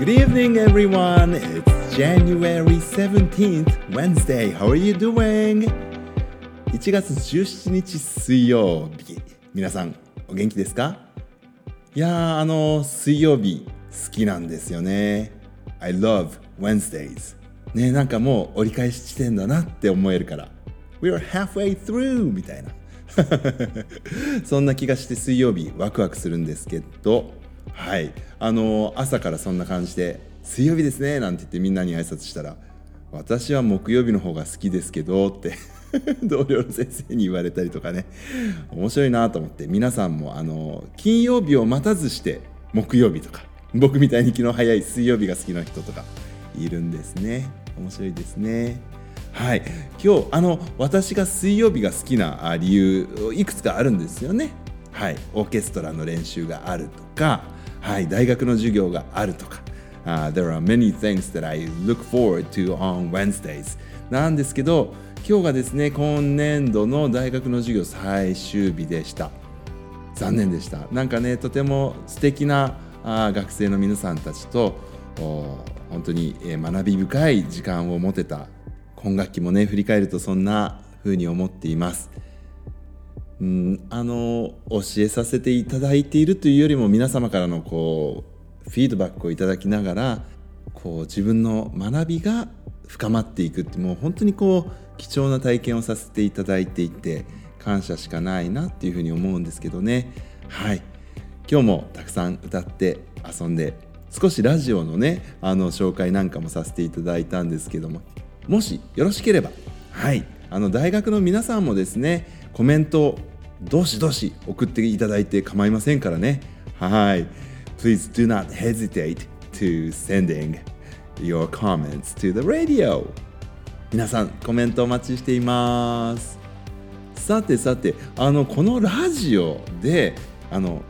Good evening, everyone. It's January 17th, Wednesday. How are you doing? 1月17日水曜日。皆さん、お元気ですかいやー、あの、水曜日好きなんですよね。I love Wednesdays. ね、なんかもう折り返し地点だなって思えるから。We are halfway through! みたいな。そんな気がして水曜日ワクワクするんですけど、はい。あの、朝からそんな感じで、水曜日ですねなんて言ってみんなに挨拶したら、私は木曜日の方が好きですけどって 同僚の先生に言われたりとかね。面白いなと思って皆さんもあの金曜日を待たずして木曜日とか僕みたいに昨日早い水曜日が好きな人とかいるんですね。面白いですね。はい。今日あの私が水曜日が好きな理由いくつかあるんですよね。はい。オーケストラの練習があるとかはい大学の授業があるとか。Uh, there are many things that I look forward to on Wednesdays なんですけど今日がですね今年度の大学の授業最終日でした。残念でした。なんかねとても素敵なあ学生の皆さんたちと本当に学び深い時間を持てた今学期もね振り返るとそんな風に思っています。うん、あの教えさせていただいているというよりも皆様からのこうフィードバックをいただきながらこう自分の学びが深まっていくってもう本当にこう貴重な体験をさせていただいていて感謝しかないなっていうふうに思うんですけどね。はい。今日もたくさん歌って遊んで少しラジオのねあの紹介なんかもさせていただいたんですけどももしよろしければはい。あの大学の皆さんもですねコメントどしどし送っていただいて構いませんからね。はい。Please do not hesitate to sending your comments to the radio. 皆さんコメントお待ちしています。さてさてあのこのラジオであの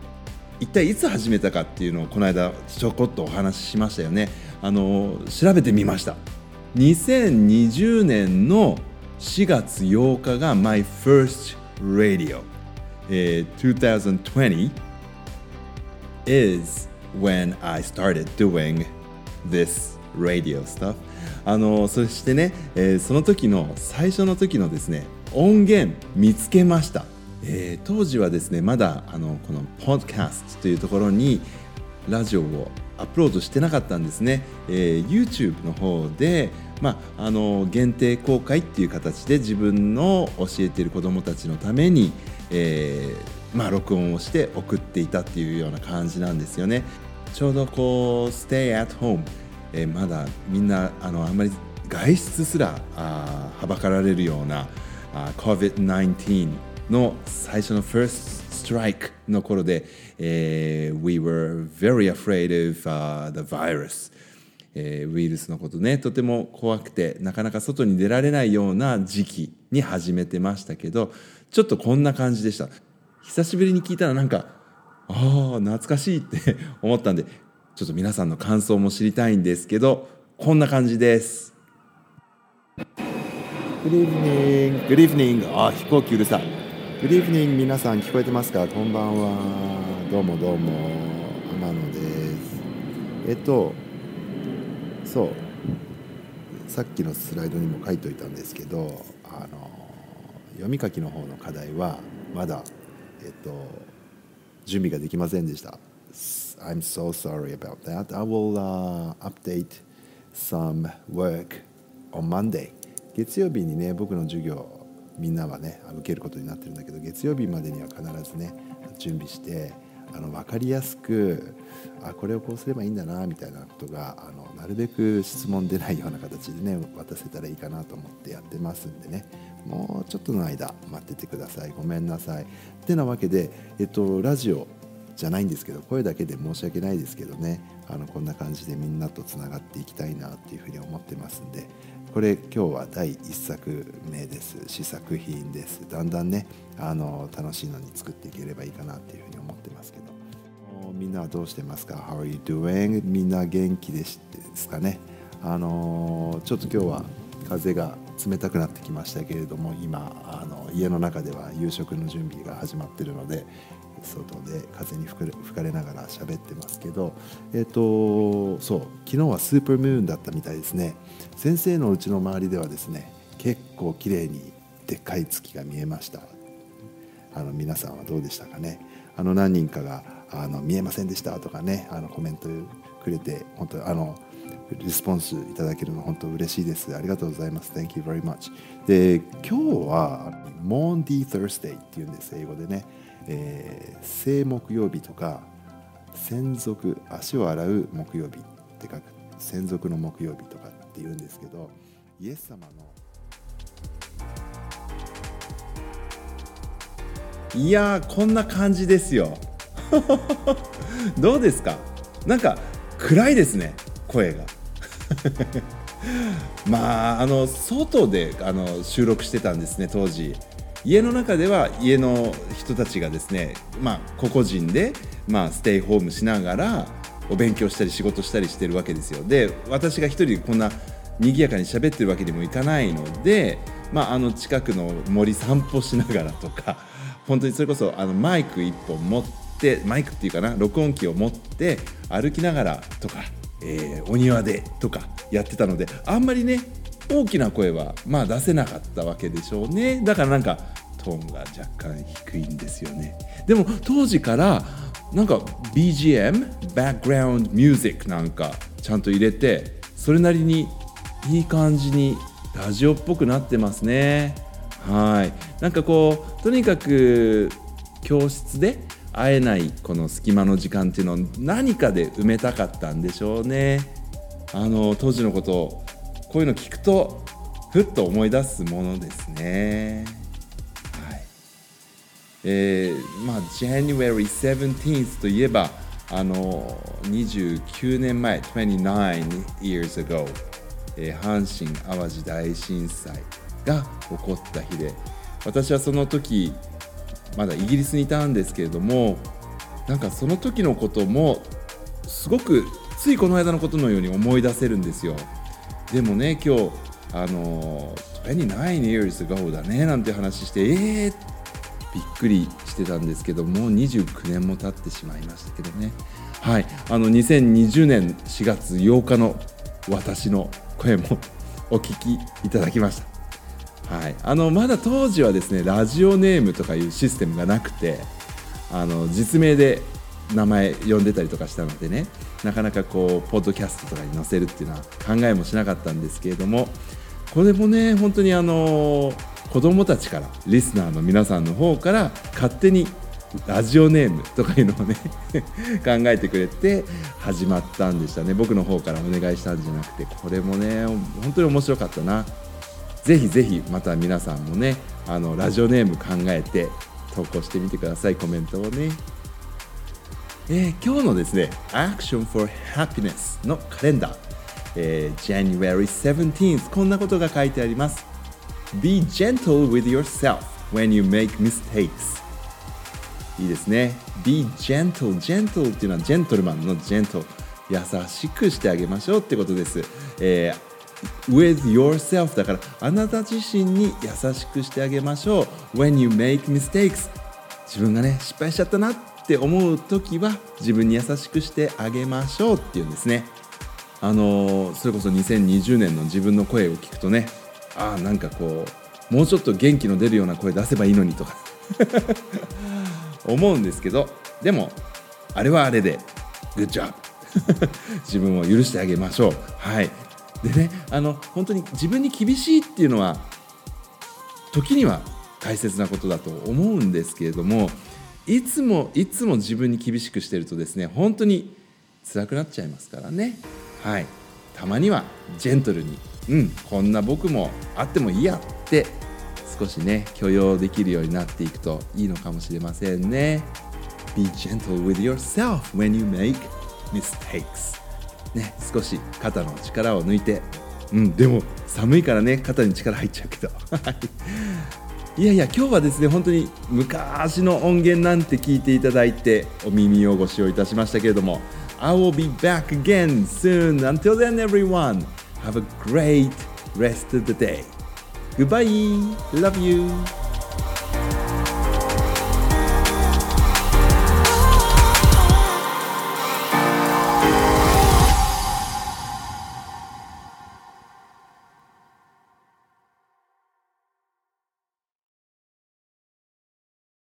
一体いつ始めたかっていうのをこの間ちょこっとお話ししましたよね。あの調べてみました。2020年の4月8日が My First Radio、えー、2020 is when I started doing this radio stuff. あのそしてね、えー、その時の最初の時のですね音源見つけました、えー、当時はですねまだあのこのポッドキャストというところにラジオをアップロードしてなかったんですね、えー、YouTube の方で、まあ、あの限定公開っていう形で自分の教えている子どもたちのために、えーまあ、録音をして送っていたっていうような感じなんですよね。ちょうどこう Stay at home えー、まだみんなあのあんまり外出すらあはばかられるようなあ COVID-19 の最初の First Strike の頃で、えー、We were very afraid of、uh, the virus えー、ウイルスのことねとても怖くてなかなか外に出られないような時期に始めてましたけどちょっとこんな感じでした。久しぶりに聞いたらなんかああ懐かしいって思ったんでちょっと皆さんの感想も知りたいんですけどこんな感じです。Good evening. Good evening. あ飛行機うるさい。Good evening. 皆さん聞こえてますか？こんばんは。どうもどうも。天野です。えっとそうさっきのスライドにも書いといたんですけどあの読み書きの方の課題はまだえっと準備ができませんでした I'm so sorry about that. I will uh, update some work on Monday. 月曜日にね、僕の授業、みんなはね、受けることになってるんだけど、月曜日までには必ずね、準備して、あの分かりやすくあこれをこうすればいいんだなみたいなことがあのなるべく質問出ないような形でね渡せたらいいかなと思ってやってますんでね。もうちょっとの間待っててください。ごめんなさい。ってなわけで、えっと、ラジオじゃないんですけど声だけで申し訳ないですけどね。あのこんな感じでみんなとつながっていきたいなっていうふうに思ってますんで。これ今日は第1作目です。試作品です。だんだんねあの楽しいのに作っていければいいかなっていうふうに思ってますけど。みんなはどうしてますか？How are you doing? みんな元気ですかね？あのちょっと今日は風が冷たくなってきましたけれども今あの家の中では夕食の準備が始まってるので外で風に吹かれながら喋ってますけどえっ、とそう昨日はスーパームーンだったみたいですね先生のうちの周りではですね結構綺麗にでっかい月が見えましたあの皆さんはどうでしたかねあの何人かがあの見えませんでしたとかねあのコメントくれて本当あのリスポンスいただけるの本当嬉しいです。ありがとうございます。Thank you very much. で、今日は Monday Thursday っていうんです、英語でね。えー、正木曜日とか、専属、足を洗う木曜日って書く、専属の木曜日とかっていうんですけど、イエス様のいやこんな感じですよ。どうですか？なんか暗いですね声が。まああの外であの収録してたんですね当時。家の中では家の人たちがですねまあ個々人で、まあ、ステイホームしながらお勉強したり仕事したりしてるわけですよ。で私が一人こんな賑やかに喋ってるわけにもいかないので、まあ、あの近くの森散歩しながらとか 本当にそれこそあのマイク1本持ってマイクっていうかな録音機を持って歩きながらとかえー、お庭でとかやってたのであんまりね大きな声はまあ出せなかったわけでしょうね。だからなんかトーンが若干低いんですよね。でも当時からなんか BGM バックグラウンドミュージックなんかちゃんと入れてそれなりにいい感じにラジオっぽくなってますね。はい。なんかこうとにかく教室で会えないこの隙間の時間っていうのを何かで埋めたかったんでしょうね。あの当時のことをこういうの聞くとふっと思い出すものですね。はい。えー、まあ January 17th といえばあの29年前29 years ago、えー、阪神・淡路大震災が起こった日で私はその時まだイギリスにいたんですけれどもなんかその時のこともすごくついこの間のことのように思い出せるんですよ。でもね今日あの29 years ago だねなんて話してえー、びっくりしてたんですけどもう29年も経ってしまいましたけどね。はい。あの2020年4月8日の私の声も お聞きいただきました。はい、あのまだ当時はですねラジオネームとかいうシステムがなくてあの実名で名前呼んでたりとかしたのでねなかなかこうポッドキャストとかに載せるっていうのは考えもしなかったんですけれどもこれもね本当にあの子供たちからリスナーの皆さんの方から勝手にラジオネームとかいうのをね 考えてくれて始まったんでしたね。僕の方からお願いしたんじゃなくてこれもね本当に面白かったな。ぜひぜひまた皆さんもねあのラジオネーム考えて投稿してみてください。コメントをね、えー、今日のですね Action for Happiness のカレンダー、えー、January 17th こんなことが書いてあります Be gentle with yourself when you make mistakes いいですね Be gentle gentle っていうのはジェントルマンのジェント優しくしてあげましょうってことです、えー with yourself だからあなた自身に優しくしてあげましょう when you make mistakes 自分がね失敗しちゃったなっって思う時は自分に優しくしてあげましょうっていうんですね。あのそれこそ2020年の自分の声を聞くとねああなんかこうもうちょっと元気の出るような声出せばいいのにとか 思うんですけどでもあれはあれで Good job 自分を許してあげましょう。はい。でねあの本当に自分に厳しいっていうのは時には大切なことだと思うんですけれどもいつもいつも自分に厳しくしてるとですね本当に辛くなっちゃいますからね。はい。たまにはジェントルにうんこんな僕もあってもいいやって少しね許容できるようになっていくといいのかもしれませんね。Be gentle with yourself when you make mistakes. ね、少し肩の力を抜いて、うん、でも寒いからね肩に力入っちゃうけど。いやいや今日はですね本当に昔の音源なんて聞いていただいてお耳をご使用いたしましたけれども I will be back again soon until then everyone have a great rest of the day goodbye love you